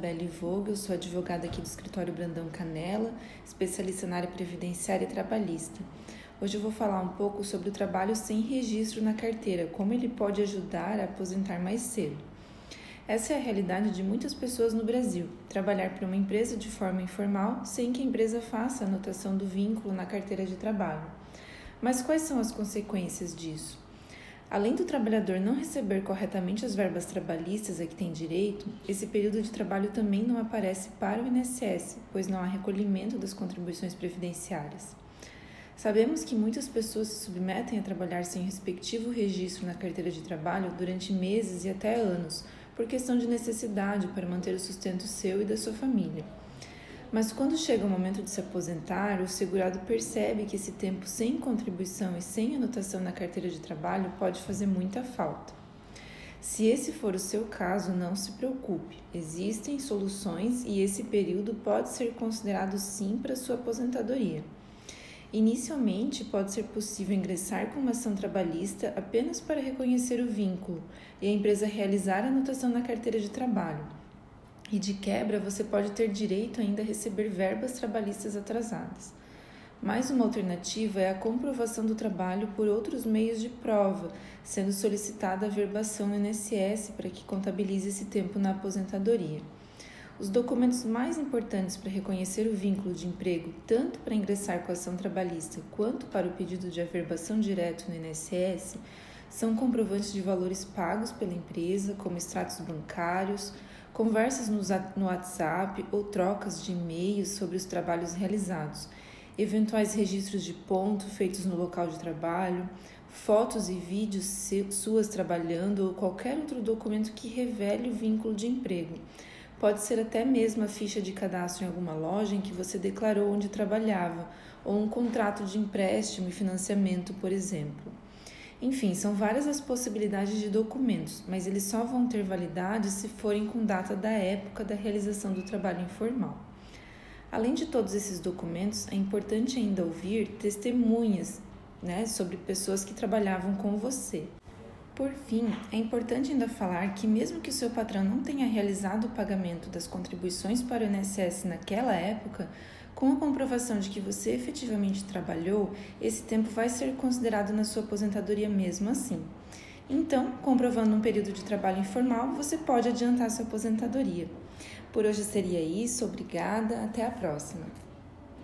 Isabelle Vogel, sou advogada aqui do escritório Brandão Canela, especialista na área previdenciária e trabalhista. Hoje eu vou falar um pouco sobre o trabalho sem registro na carteira, como ele pode ajudar a aposentar mais cedo. Essa é a realidade de muitas pessoas no Brasil: trabalhar para uma empresa de forma informal sem que a empresa faça a anotação do vínculo na carteira de trabalho. Mas quais são as consequências disso? Além do trabalhador não receber corretamente as verbas trabalhistas a que tem direito, esse período de trabalho também não aparece para o INSS, pois não há recolhimento das contribuições previdenciárias. Sabemos que muitas pessoas se submetem a trabalhar sem respectivo registro na carteira de trabalho durante meses e até anos, por questão de necessidade para manter o sustento seu e da sua família. Mas quando chega o momento de se aposentar, o segurado percebe que esse tempo sem contribuição e sem anotação na carteira de trabalho pode fazer muita falta. Se esse for o seu caso, não se preocupe. Existem soluções e esse período pode ser considerado sim para sua aposentadoria. Inicialmente, pode ser possível ingressar com uma ação trabalhista apenas para reconhecer o vínculo e a empresa realizar a anotação na carteira de trabalho e de quebra você pode ter direito ainda a receber verbas trabalhistas atrasadas. Mais uma alternativa é a comprovação do trabalho por outros meios de prova, sendo solicitada a verbação no INSS para que contabilize esse tempo na aposentadoria. Os documentos mais importantes para reconhecer o vínculo de emprego, tanto para ingressar com a ação trabalhista quanto para o pedido de averbação direto no INSS, são comprovantes de valores pagos pela empresa, como extratos bancários, conversas no WhatsApp ou trocas de e-mails sobre os trabalhos realizados, eventuais registros de ponto feitos no local de trabalho, fotos e vídeos suas trabalhando ou qualquer outro documento que revele o vínculo de emprego. Pode ser até mesmo a ficha de cadastro em alguma loja em que você declarou onde trabalhava, ou um contrato de empréstimo e financiamento, por exemplo. Enfim, são várias as possibilidades de documentos, mas eles só vão ter validade se forem com data da época da realização do trabalho informal. Além de todos esses documentos, é importante ainda ouvir testemunhas né, sobre pessoas que trabalhavam com você. Por fim, é importante ainda falar que, mesmo que o seu patrão não tenha realizado o pagamento das contribuições para o INSS naquela época, com a comprovação de que você efetivamente trabalhou, esse tempo vai ser considerado na sua aposentadoria mesmo assim. Então, comprovando um período de trabalho informal, você pode adiantar sua aposentadoria. Por hoje seria isso, obrigada, até a próxima.